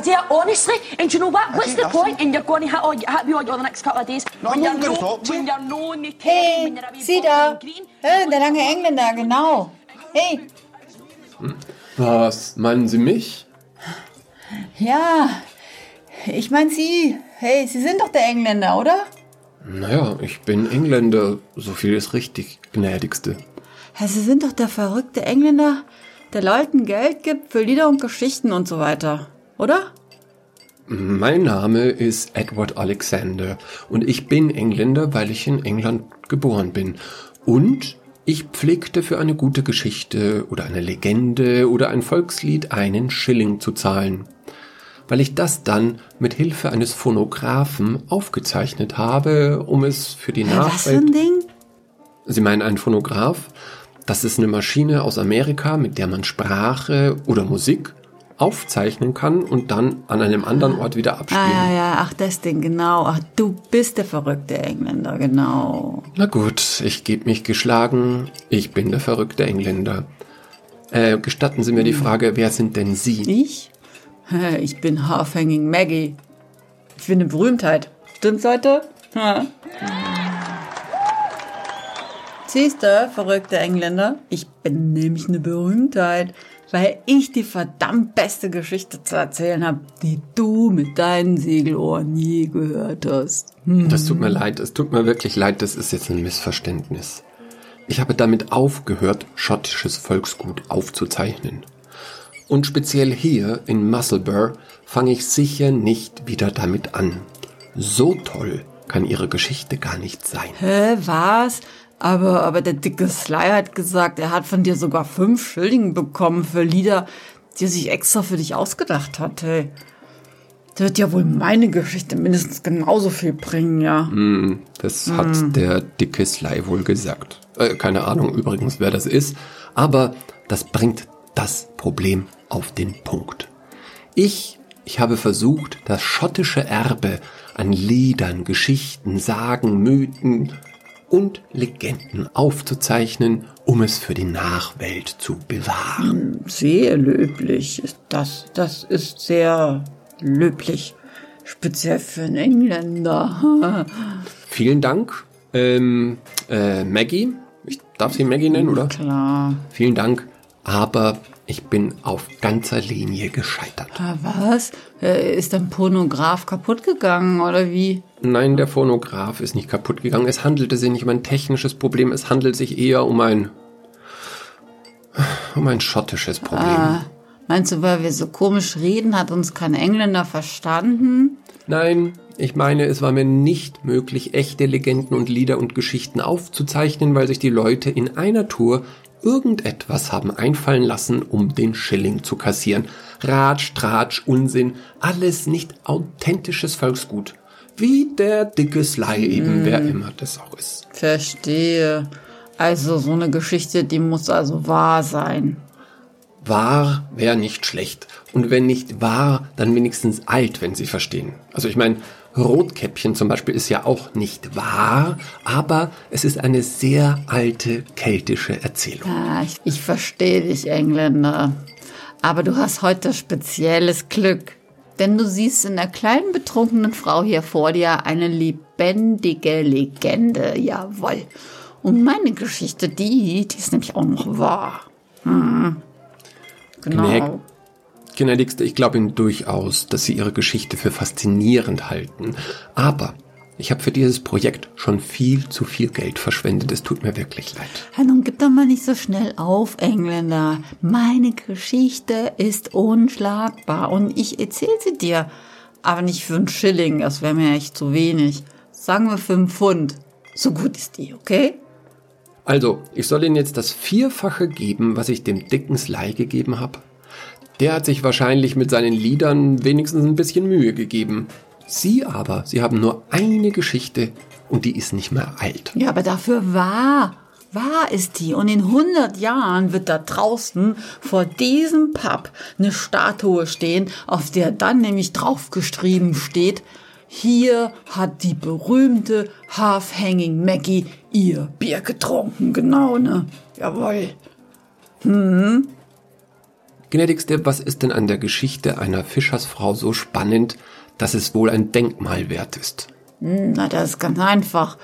dear, honestly, and you know what? What's the point in you're going to ha- have you all the next couple of days No, when you're no, when you. you're the Hey, when you're sieh da. Hey, der lange Engländer, genau. Hey, Was, meinen Sie mich? ja, ich mein Sie. Hey, Sie sind doch der Engländer, oder? Naja, ich bin Engländer, so viel ist richtig, gnädigste. Ja, Sie sind doch der verrückte Engländer, der Leuten Geld gibt für Lieder und Geschichten und so weiter, oder? Mein Name ist Edward Alexander und ich bin Engländer, weil ich in England geboren bin. Und ich pflegte für eine gute Geschichte oder eine Legende oder ein Volkslied einen Schilling zu zahlen. Weil ich das dann mit Hilfe eines Phonographen aufgezeichnet habe, um es für die Hä, was für Nachwelt ein Ding? Sie meinen einen Phonograph? Das ist eine Maschine aus Amerika, mit der man Sprache oder Musik aufzeichnen kann und dann an einem anderen Ort wieder abspielen. Ah, ja, ja, ach, das Ding, genau. Ach, du bist der verrückte Engländer, genau. Na gut, ich gebe mich geschlagen. Ich bin der verrückte Engländer. Äh, gestatten Sie mir die Frage, wer sind denn Sie? Ich? Ich bin Half-Hanging Maggie. Ich bin eine Berühmtheit. Stimmt's, Leute? Ja. Siehst du, verrückte Engländer? Ich bin nämlich eine Berühmtheit, weil ich die verdammt beste Geschichte zu erzählen habe, die du mit deinen Segelohren je gehört hast. Hm. Das tut mir leid, es tut mir wirklich leid, das ist jetzt ein Missverständnis. Ich habe damit aufgehört, schottisches Volksgut aufzuzeichnen. Und speziell hier in Musselburgh fange ich sicher nicht wieder damit an. So toll kann Ihre Geschichte gar nicht sein. Hä, was? Aber, aber der dicke Sly hat gesagt, er hat von dir sogar fünf Schilling bekommen für Lieder, die er sich extra für dich ausgedacht hat, hey. Der wird ja wohl meine Geschichte mindestens genauso viel bringen, ja. Das hat der dicke Sly wohl gesagt. Äh, keine Ahnung übrigens, wer das ist. Aber das bringt das Problem auf den Punkt. Ich, ich habe versucht, das schottische Erbe an Liedern, Geschichten, Sagen, Mythen und Legenden aufzuzeichnen, um es für die Nachwelt zu bewahren. Sehr löblich. Das, das ist sehr löblich. Speziell für einen Engländer. Vielen Dank, ähm, äh, Maggie. Ich darf sie Maggie nennen, oder? Klar. Vielen Dank, aber ich bin auf ganzer Linie gescheitert. Ah, was? Äh, Ist dein Pornograph kaputt gegangen, oder wie? Nein, der Phonograph ist nicht kaputt gegangen. Es handelte sich nicht um ein technisches Problem, es handelt sich eher um ein um ein schottisches Problem. Meinst du, weil wir so komisch reden, hat uns kein Engländer verstanden? Nein, ich meine, es war mir nicht möglich, echte Legenden und Lieder und Geschichten aufzuzeichnen, weil sich die Leute in einer Tour irgendetwas haben einfallen lassen, um den Schilling zu kassieren. Ratsch, Tratsch, Unsinn, alles nicht authentisches Volksgut. Wie der dicke Sly eben, wer immer das auch ist. Verstehe. Also so eine Geschichte, die muss also wahr sein. Wahr wäre nicht schlecht. Und wenn nicht wahr, dann wenigstens alt, wenn Sie verstehen. Also ich meine, Rotkäppchen zum Beispiel ist ja auch nicht wahr, aber es ist eine sehr alte keltische Erzählung. Ah, ich, ich verstehe dich, Engländer. Aber du hast heute spezielles Glück. Denn du siehst in der kleinen betrunkenen Frau hier vor dir eine lebendige Legende. Jawohl. Und meine Geschichte, die, die ist nämlich auch noch wahr. Hm. Genau. Gnäg- Gnädigste, ich glaube Ihnen durchaus, dass Sie Ihre Geschichte für faszinierend halten. Aber ich habe für dieses Projekt schon viel zu viel Geld verschwendet. Es tut mir wirklich leid. Ja, nun gib doch mal nicht so schnell auf, Engländer. Meine Geschichte ist unschlagbar und ich erzähle sie dir. Aber nicht für einen Schilling, das wäre mir echt zu wenig. Sagen wir für einen Pfund. So gut ist die, okay? Also, ich soll Ihnen jetzt das Vierfache geben, was ich dem dicken Sly gegeben habe. Der hat sich wahrscheinlich mit seinen Liedern wenigstens ein bisschen Mühe gegeben. Sie aber, Sie haben nur eine Geschichte und die ist nicht mehr alt. Ja, aber dafür wahr. Wahr ist die. Und in 100 Jahren wird da draußen vor diesem Pub eine Statue stehen, auf der dann nämlich draufgeschrieben steht, hier hat die berühmte Half-Hanging Maggie ihr Bier getrunken. Genau, ne? Jawohl. Gnädigste, was ist denn an der Geschichte einer Fischersfrau so spannend, dass es wohl ein Denkmal wert ist? Na, das ist ganz einfach.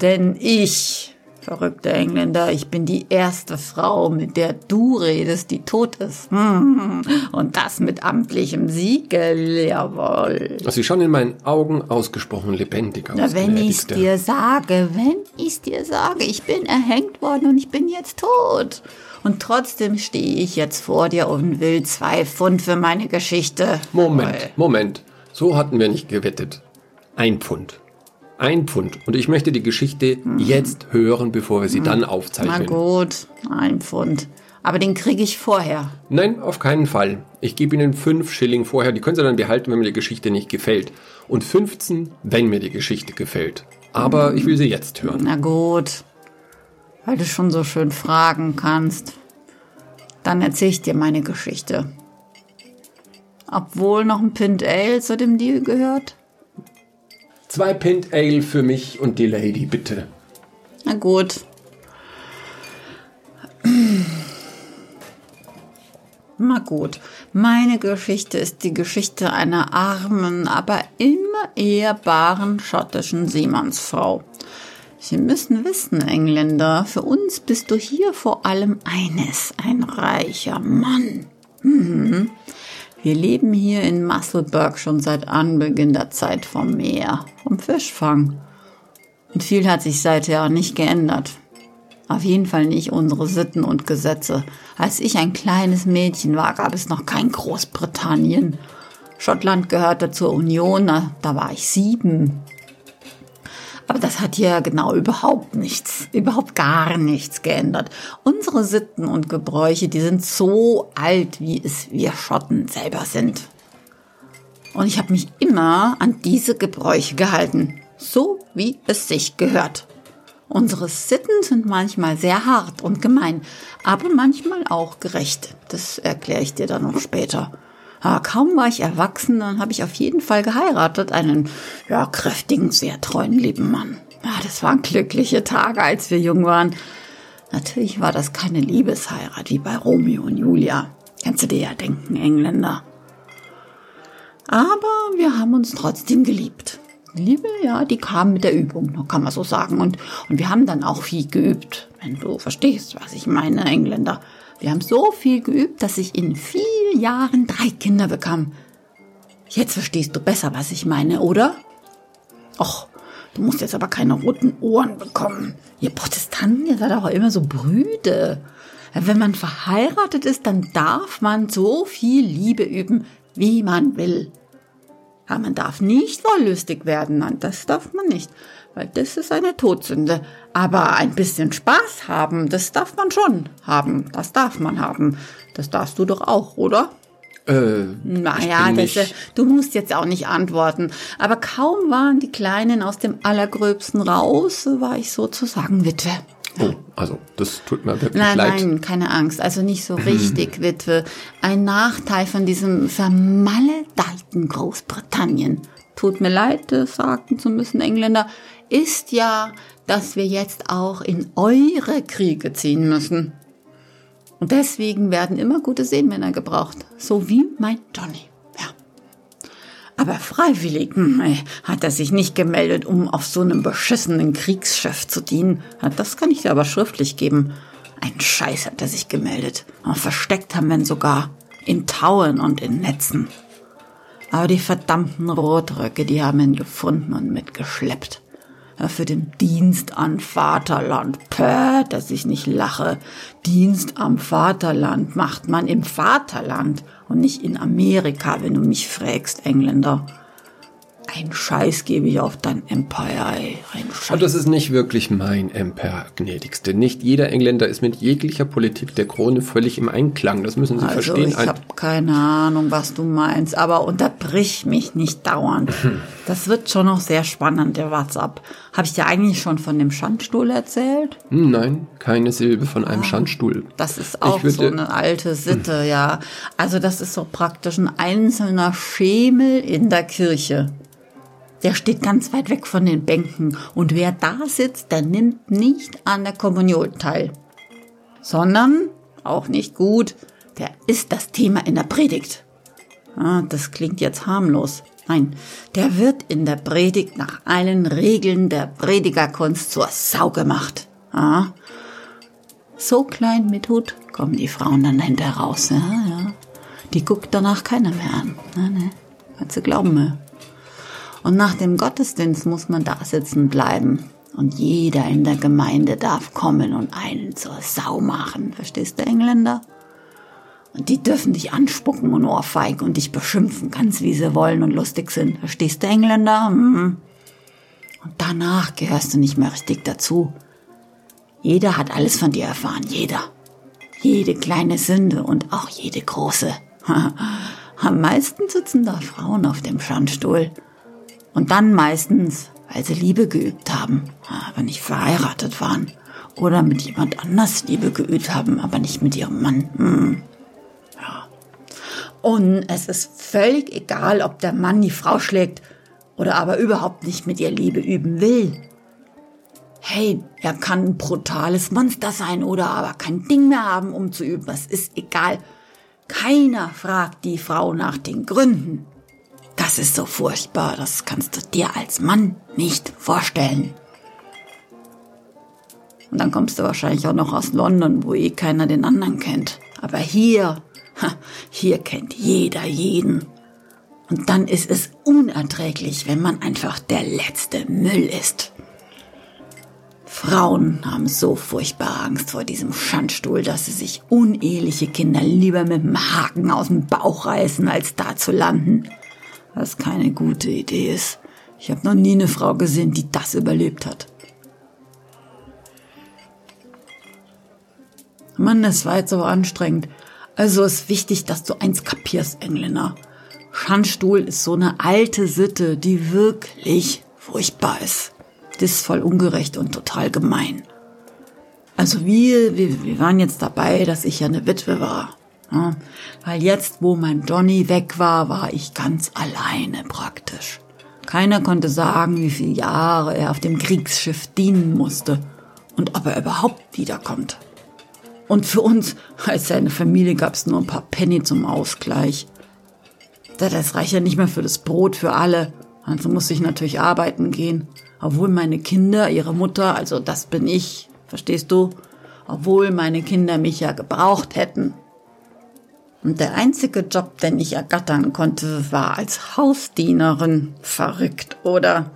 Denn ich, verrückter Engländer, ich bin die erste Frau, mit der du redest, die tot ist. Hm. Und das mit amtlichem Siegel, jawohl. Sie schauen in meinen Augen ausgesprochen lebendig aus. Na, wenn ich's dir sage, wenn ich's dir sage, ich bin erhängt worden und ich bin jetzt tot. Und trotzdem stehe ich jetzt vor dir und will zwei Pfund für meine Geschichte. Moment, Moment. So hatten wir nicht gewettet. Ein Pfund. Ein Pfund. Und ich möchte die Geschichte jetzt hören, bevor wir sie dann Na aufzeichnen. gut, ein Pfund. Aber den kriege ich vorher. Nein, auf keinen Fall. Ich gebe Ihnen fünf Schilling vorher. Die können Sie dann behalten, wenn mir die Geschichte nicht gefällt. Und 15, wenn mir die Geschichte gefällt. Aber ich will sie jetzt hören. Na gut, weil du schon so schön fragen kannst. Dann erzähle ich dir meine Geschichte. Obwohl noch ein Pint Ale zu dem Deal gehört? Zwei Pint Ale für mich und die Lady, bitte. Na gut. Na gut, meine Geschichte ist die Geschichte einer armen, aber immer ehrbaren schottischen Seemannsfrau. Sie müssen wissen, Engländer, für uns bist du hier vor allem eines, ein reicher Mann. Mhm. Wir leben hier in Musselburgh schon seit Anbeginn der Zeit vom Meer, vom Fischfang. Und viel hat sich seither nicht geändert. Auf jeden Fall nicht unsere Sitten und Gesetze. Als ich ein kleines Mädchen war, gab es noch kein Großbritannien. Schottland gehörte zur Union, da war ich sieben. Aber das hat hier genau überhaupt nichts, überhaupt gar nichts geändert. Unsere Sitten und Gebräuche, die sind so alt, wie es wir Schotten selber sind. Und ich habe mich immer an diese Gebräuche gehalten, so wie es sich gehört. Unsere Sitten sind manchmal sehr hart und gemein, aber manchmal auch gerecht. Das erkläre ich dir dann noch später. Aber kaum war ich erwachsen, dann habe ich auf jeden Fall geheiratet, einen ja, kräftigen, sehr treuen, lieben Mann. Ja, das waren glückliche Tage, als wir jung waren. Natürlich war das keine Liebesheirat wie bei Romeo und Julia. Kannst du dir ja denken, Engländer. Aber wir haben uns trotzdem geliebt. Liebe, ja, die kam mit der Übung, kann man so sagen. Und, und wir haben dann auch viel geübt, wenn du verstehst, was ich meine, Engländer. Wir haben so viel geübt, dass ich in vier Jahren drei Kinder bekam. Jetzt verstehst du besser, was ich meine, oder? Och, du musst jetzt aber keine roten Ohren bekommen. Ihr Protestanten, ihr seid auch immer so brüde. Wenn man verheiratet ist, dann darf man so viel Liebe üben, wie man will. Ja, man darf nicht wollüstig werden, nein, das darf man nicht, weil das ist eine Todsünde. Aber ein bisschen Spaß haben, das darf man schon haben, das darf man haben. Das darfst du doch auch, oder? Äh, Naja, das, äh, du musst jetzt auch nicht antworten. Aber kaum waren die Kleinen aus dem Allergröbsten raus, war ich sozusagen Witwe. oh, also, das tut mir wirklich Nein, leid. nein, keine Angst. Also nicht so richtig Witwe. Ein Nachteil von diesem vermaledeiten Großbritannien. Tut mir leid, das sagen zu müssen, Engländer, ist ja, dass wir jetzt auch in eure Kriege ziehen müssen. Und deswegen werden immer gute Seemänner gebraucht. So wie mein Johnny. Ja. Aber freiwillig hm, hat er sich nicht gemeldet, um auf so einem beschissenen Kriegsschiff zu dienen. Das kann ich dir aber schriftlich geben. Ein Scheiß hat er sich gemeldet. Und versteckt haben wir ihn sogar. In Tauen und in Netzen. Aber die verdammten Rotröcke, die haben ihn gefunden und mitgeschleppt. Für den Dienst an Vaterland. Pö, dass ich nicht lache. Dienst am Vaterland macht man im Vaterland und nicht in Amerika, wenn du mich fragst, Engländer. Ein Scheiß gebe ich auf dein Empire, ey. Ein Scheiß. Und das ist nicht wirklich mein Empire, gnädigste. Nicht jeder Engländer ist mit jeglicher Politik der Krone völlig im Einklang. Das müssen Sie Also verstehen. ich habe keine Ahnung, was du meinst, aber unterbrich mich nicht dauernd. Das wird schon noch sehr spannend, der WhatsApp. Habe ich dir eigentlich schon von dem Schandstuhl erzählt? Hm, Nein, keine Silbe von einem Schandstuhl. Das ist auch so eine alte Sitte, ja. Also das ist so praktisch ein einzelner Schemel in der Kirche. Der steht ganz weit weg von den Bänken und wer da sitzt, der nimmt nicht an der Kommunion teil. Sondern, auch nicht gut, der ist das Thema in der Predigt. Ah, das klingt jetzt harmlos. Nein, der wird in der Predigt nach allen Regeln der Predigerkunst zur Sau gemacht. Ah, so klein mit Hut kommen die Frauen dann hinterher raus. Ja, ja. Die guckt danach keiner mehr an. Ne, ne. Kannst du glauben mir. Und nach dem Gottesdienst muss man da sitzen bleiben. Und jeder in der Gemeinde darf kommen und einen zur Sau machen. Verstehst du, Engländer? Und die dürfen dich anspucken und ohrfeigen und dich beschimpfen, ganz wie sie wollen und lustig sind. Verstehst du, Engländer? Hm. Und danach gehörst du nicht mehr richtig dazu. Jeder hat alles von dir erfahren, jeder. Jede kleine Sünde und auch jede große. Am meisten sitzen da Frauen auf dem Schandstuhl. Und dann meistens, weil sie Liebe geübt haben, aber nicht verheiratet waren. Oder mit jemand anders Liebe geübt haben, aber nicht mit ihrem Mann. Hm. Ja. Und es ist völlig egal, ob der Mann die Frau schlägt oder aber überhaupt nicht mit ihr Liebe üben will. Hey, er kann ein brutales Monster sein oder aber kein Ding mehr haben, um zu üben. Das ist egal. Keiner fragt die Frau nach den Gründen. Das ist so furchtbar, das kannst du dir als Mann nicht vorstellen. Und dann kommst du wahrscheinlich auch noch aus London, wo eh keiner den anderen kennt. Aber hier, hier kennt jeder jeden. Und dann ist es unerträglich, wenn man einfach der letzte Müll ist. Frauen haben so furchtbar Angst vor diesem Schandstuhl, dass sie sich uneheliche Kinder lieber mit dem Haken aus dem Bauch reißen, als da zu landen. Was keine gute Idee ist. Ich habe noch nie eine Frau gesehen, die das überlebt hat. Mann, das war jetzt aber anstrengend. Also ist wichtig, dass du eins kapierst, Engländer. Schandstuhl ist so eine alte Sitte, die wirklich furchtbar ist. Das ist voll ungerecht und total gemein. Also wir, wir, wir waren jetzt dabei, dass ich ja eine Witwe war. Ja, weil jetzt, wo mein Johnny weg war, war ich ganz alleine praktisch. Keiner konnte sagen, wie viele Jahre er auf dem Kriegsschiff dienen musste und ob er überhaupt wiederkommt. Und für uns als seine Familie gab es nur ein paar Penny zum Ausgleich. Das reicht ja nicht mehr für das Brot für alle. Also musste ich natürlich arbeiten gehen. Obwohl meine Kinder, ihre Mutter, also das bin ich, verstehst du? Obwohl meine Kinder mich ja gebraucht hätten. Und der einzige Job, den ich ergattern konnte, war als Hausdienerin. Verrückt, oder?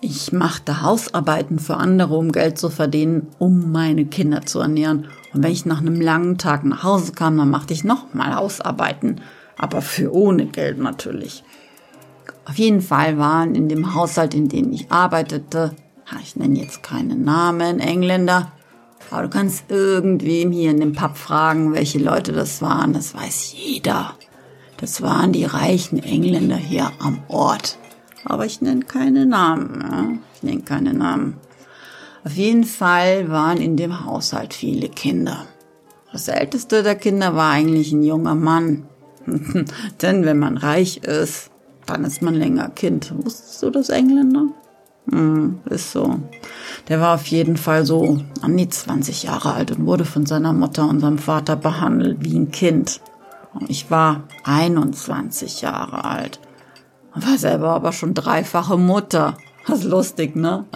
Ich machte Hausarbeiten für andere, um Geld zu verdienen, um meine Kinder zu ernähren. Und wenn ich nach einem langen Tag nach Hause kam, dann machte ich nochmal Hausarbeiten. Aber für ohne Geld natürlich. Auf jeden Fall waren in dem Haushalt, in dem ich arbeitete, ich nenne jetzt keinen Namen, Engländer, aber du kannst irgendwem hier in dem Pub fragen, welche Leute das waren. Das weiß jeder. Das waren die reichen Engländer hier am Ort. Aber ich nenne keine Namen. Ja? Ich nenne keine Namen. Auf jeden Fall waren in dem Haushalt viele Kinder. Das älteste der Kinder war eigentlich ein junger Mann. Denn wenn man reich ist, dann ist man länger Kind. Wusstest du das, Engländer? Hm, ist so. Der war auf jeden Fall so an die 20 Jahre alt und wurde von seiner Mutter und seinem Vater behandelt wie ein Kind. Ich war 21 Jahre alt. Und war selber aber schon dreifache Mutter. Das ist lustig, ne?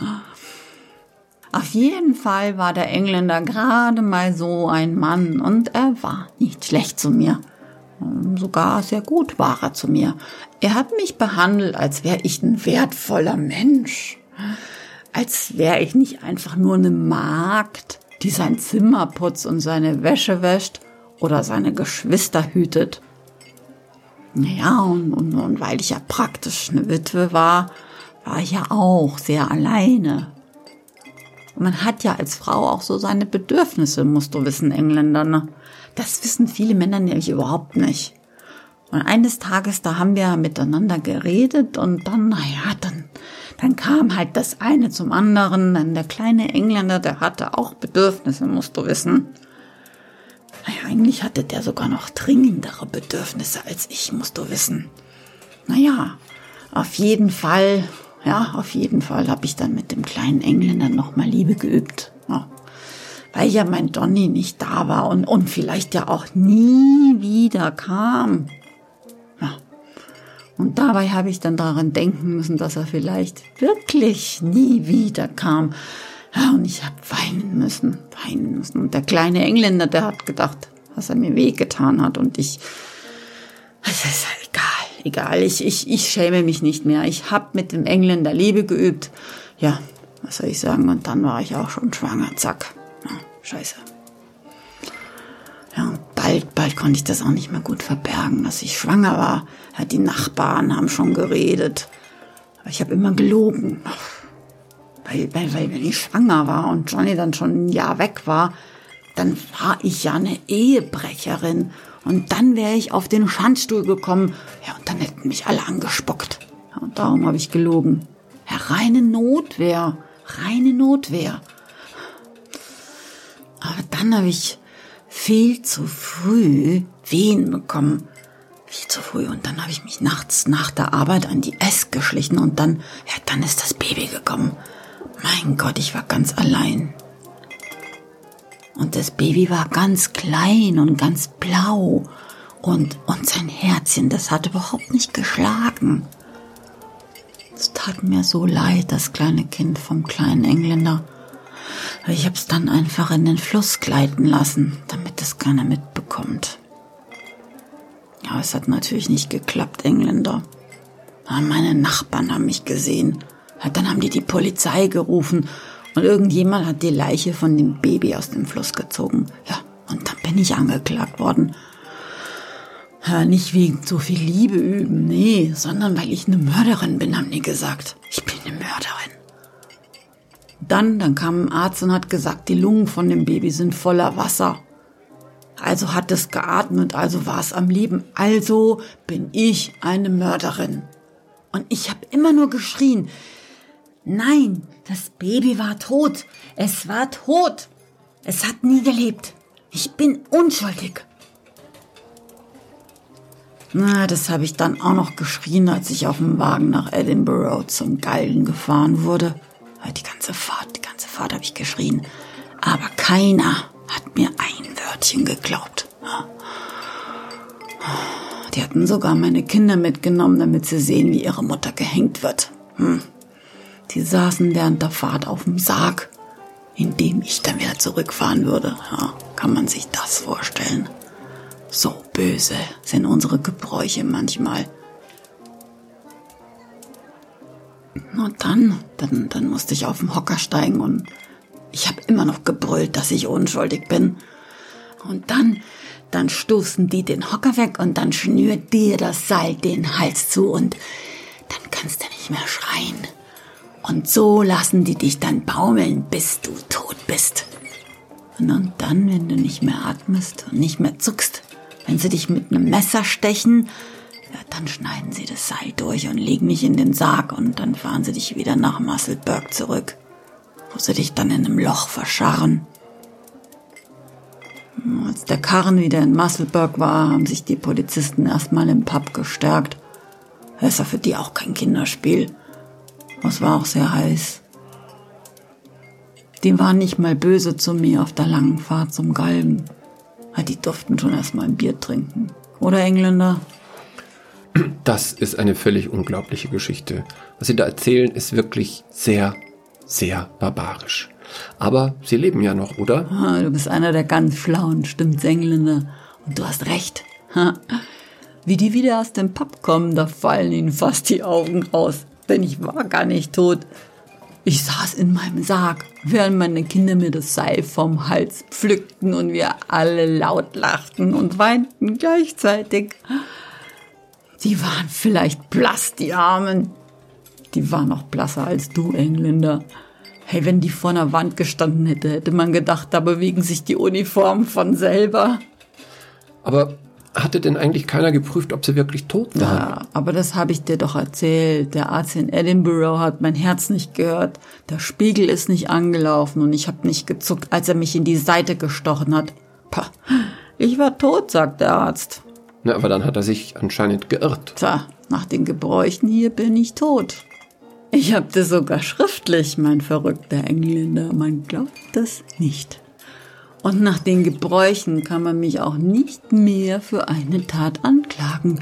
Auf jeden Fall war der Engländer gerade mal so ein Mann und er war nicht schlecht zu mir. Sogar sehr gut war er zu mir. Er hat mich behandelt, als wäre ich ein wertvoller Mensch als wäre ich nicht einfach nur eine Magd, die sein Zimmer putzt und seine Wäsche wäscht oder seine Geschwister hütet. Naja, und, und, und weil ich ja praktisch eine Witwe war, war ich ja auch sehr alleine. Und man hat ja als Frau auch so seine Bedürfnisse, musst du wissen, Engländer. Ne? Das wissen viele Männer nämlich überhaupt nicht. Und eines Tages, da haben wir miteinander geredet und dann, naja, dann dann kam halt das eine zum anderen. Dann der kleine Engländer, der hatte auch Bedürfnisse, musst du wissen. Naja, eigentlich hatte der sogar noch dringendere Bedürfnisse als ich, musst du wissen. Naja, auf jeden Fall, ja, auf jeden Fall habe ich dann mit dem kleinen Engländer nochmal Liebe geübt. Ja. weil ja mein Donny nicht da war und, und vielleicht ja auch nie wieder kam. Und dabei habe ich dann daran denken müssen, dass er vielleicht wirklich nie wieder kam. Und ich habe weinen müssen, weinen müssen. Und der kleine Engländer, der hat gedacht, dass er mir wehgetan hat. Und ich, es ist egal, egal. Ich, ich, ich schäme mich nicht mehr. Ich habe mit dem Engländer Liebe geübt. Ja, was soll ich sagen? Und dann war ich auch schon schwanger. Zack. Ja, scheiße. Ja, bald, bald konnte ich das auch nicht mehr gut verbergen, dass ich schwanger war. Die Nachbarn haben schon geredet. Aber ich habe immer gelogen. Weil, weil, weil, wenn ich schwanger war und Johnny dann schon ein Jahr weg war, dann war ich ja eine Ehebrecherin. Und dann wäre ich auf den Schandstuhl gekommen. Ja, und dann hätten mich alle angespuckt. Ja, und darum habe ich gelogen. Ja, reine Notwehr. Reine Notwehr. Aber dann habe ich viel zu früh Wehen bekommen. Viel zu früh. Und dann habe ich mich nachts nach der Arbeit an die S geschlichen und dann, ja, dann ist das Baby gekommen. Mein Gott, ich war ganz allein. Und das Baby war ganz klein und ganz blau. Und, und sein Herzchen, das hat überhaupt nicht geschlagen. Es tat mir so leid, das kleine Kind vom kleinen Engländer. Ich hab's dann einfach in den Fluss gleiten lassen, damit es keiner mitbekommt. Ja, es hat natürlich nicht geklappt, Engländer. Meine Nachbarn haben mich gesehen. Dann haben die die Polizei gerufen und irgendjemand hat die Leiche von dem Baby aus dem Fluss gezogen. Ja, und dann bin ich angeklagt worden. Ja, nicht wegen so viel Liebe üben, nee, sondern weil ich eine Mörderin bin, haben die gesagt. Ich bin eine Mörderin. Dann, dann kam ein Arzt und hat gesagt, die Lungen von dem Baby sind voller Wasser. Also hat es geatmet, also war es am Leben. Also bin ich eine Mörderin. Und ich habe immer nur geschrien, nein, das Baby war tot. Es war tot. Es hat nie gelebt. Ich bin unschuldig. Na, das habe ich dann auch noch geschrien, als ich auf dem Wagen nach Edinburgh zum Galgen gefahren wurde. Die ganze Fahrt, die ganze Fahrt habe ich geschrien. Aber keiner hat mir ein Wörtchen geglaubt. Die hatten sogar meine Kinder mitgenommen, damit sie sehen, wie ihre Mutter gehängt wird. Hm. Die saßen während der Fahrt auf dem Sarg, in dem ich dann wieder zurückfahren würde. Kann man sich das vorstellen? So böse sind unsere Gebräuche manchmal. Und dann, dann, dann musste ich auf den Hocker steigen und ich habe immer noch gebrüllt, dass ich unschuldig bin. Und dann, dann stoßen die den Hocker weg und dann schnürt dir das Seil den Hals zu und dann kannst du nicht mehr schreien. Und so lassen die dich dann baumeln, bis du tot bist. Und dann, wenn du nicht mehr atmest und nicht mehr zuckst, wenn sie dich mit einem Messer stechen, ja, dann schneiden sie das Seil durch und legen mich in den Sarg und dann fahren sie dich wieder nach Musselburg zurück, wo sie dich dann in einem Loch verscharren. Als der Karren wieder in Musselburg war, haben sich die Polizisten erstmal im Pub gestärkt. Ist ja für die auch kein Kinderspiel. Es war auch sehr heiß. Die waren nicht mal böse zu mir auf der langen Fahrt zum Galgen. Die durften schon erstmal ein Bier trinken. Oder Engländer? Das ist eine völlig unglaubliche Geschichte. Was Sie da erzählen, ist wirklich sehr, sehr barbarisch. Aber Sie leben ja noch, oder? Du bist einer der ganz schlauen, stimmt's, Engländer. Und du hast recht. Wie die wieder aus dem Pub kommen, da fallen ihnen fast die Augen raus. Denn ich war gar nicht tot. Ich saß in meinem Sarg, während meine Kinder mir das Seil vom Hals pflückten und wir alle laut lachten und weinten gleichzeitig. Die waren vielleicht blass, die Armen. Die waren noch blasser als du, Engländer. Hey, wenn die vor einer Wand gestanden hätte, hätte man gedacht, da bewegen sich die Uniformen von selber. Aber hatte denn eigentlich keiner geprüft, ob sie wirklich tot waren? Ja, aber das habe ich dir doch erzählt. Der Arzt in Edinburgh hat mein Herz nicht gehört. Der Spiegel ist nicht angelaufen und ich habe nicht gezuckt, als er mich in die Seite gestochen hat. Pah, ich war tot, sagt der Arzt. Na, aber dann hat er sich anscheinend geirrt. Tja, nach den Gebräuchen hier bin ich tot. Ich hab das sogar schriftlich, mein verrückter Engländer. Man glaubt das nicht. Und nach den Gebräuchen kann man mich auch nicht mehr für eine Tat anklagen,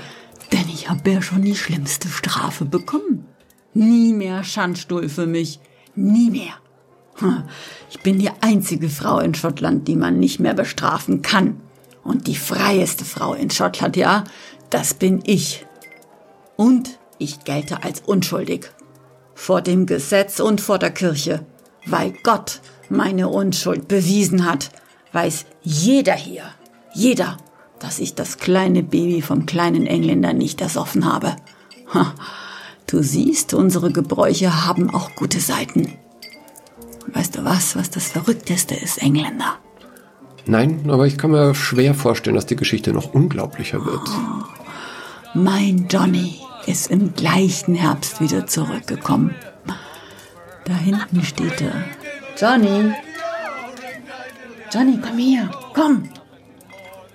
denn ich habe ja schon die schlimmste Strafe bekommen. Nie mehr Schandstuhl für mich. Nie mehr. Ich bin die einzige Frau in Schottland, die man nicht mehr bestrafen kann. Und die freieste Frau in Schottland, ja, das bin ich. Und ich gelte als unschuldig. Vor dem Gesetz und vor der Kirche. Weil Gott meine Unschuld bewiesen hat, weiß jeder hier, jeder, dass ich das kleine Baby vom kleinen Engländer nicht ersoffen habe. Ha, du siehst, unsere Gebräuche haben auch gute Seiten. Weißt du was, was das Verrückteste ist, Engländer? Nein, aber ich kann mir schwer vorstellen, dass die Geschichte noch unglaublicher wird. Mein Johnny ist im gleichen Herbst wieder zurückgekommen. Da hinten steht er. Johnny! Johnny, komm her, komm!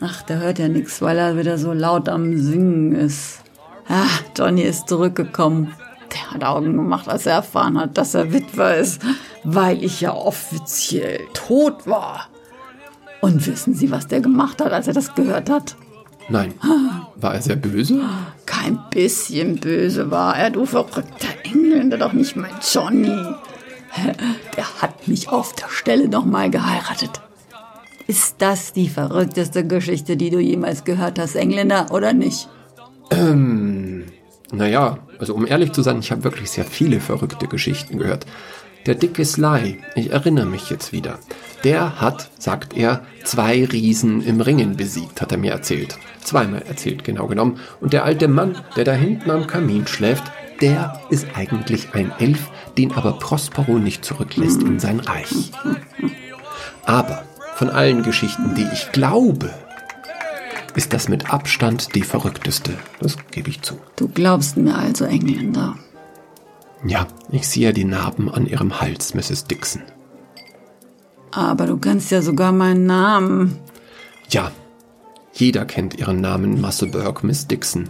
Ach, der hört ja nichts, weil er wieder so laut am Singen ist. Ah, Johnny ist zurückgekommen. Der hat Augen gemacht, als er erfahren hat, dass er Witwer ist, weil ich ja offiziell tot war. Und wissen Sie, was der gemacht hat, als er das gehört hat? Nein. War er sehr böse? Kein bisschen böse war er, du verrückter Engländer, doch nicht mein Johnny. Der hat mich auf der Stelle nochmal geheiratet. Ist das die verrückteste Geschichte, die du jemals gehört hast, Engländer, oder nicht? Naja, also um ehrlich zu sein, ich habe wirklich sehr viele verrückte Geschichten gehört. Der dicke Sly, ich erinnere mich jetzt wieder, der hat, sagt er, zwei Riesen im Ringen besiegt, hat er mir erzählt. Zweimal erzählt, genau genommen. Und der alte Mann, der da hinten am Kamin schläft, der ist eigentlich ein Elf, den aber Prospero nicht zurücklässt in sein Reich. Aber von allen Geschichten, die ich glaube, ist das mit Abstand die verrückteste. Das gebe ich zu. Du glaubst mir also, Engländer. Ja, ich sehe die Narben an ihrem Hals, Mrs. Dixon. Aber du kennst ja sogar meinen Namen. Ja, jeder kennt ihren Namen Musselburgh, Miss Dixon.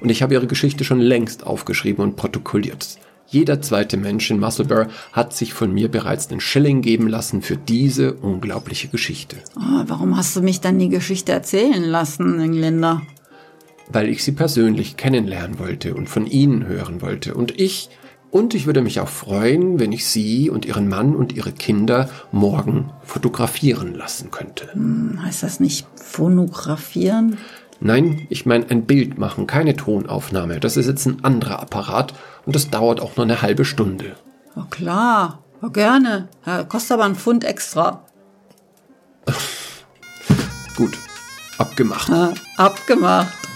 Und ich habe ihre Geschichte schon längst aufgeschrieben und protokolliert. Jeder zweite Mensch in Musselburgh hat sich von mir bereits einen Schilling geben lassen für diese unglaubliche Geschichte. Oh, warum hast du mich dann die Geschichte erzählen lassen, Engländer? Weil ich sie persönlich kennenlernen wollte und von ihnen hören wollte. Und ich, und ich würde mich auch freuen, wenn ich sie und ihren Mann und ihre Kinder morgen fotografieren lassen könnte. Heißt das nicht phonographieren? Nein, ich meine ein Bild machen, keine Tonaufnahme. Das ist jetzt ein anderer Apparat und das dauert auch nur eine halbe Stunde. Oh klar, oh, gerne. Ja, kostet aber einen Pfund extra. Gut, abgemacht. Abgemacht.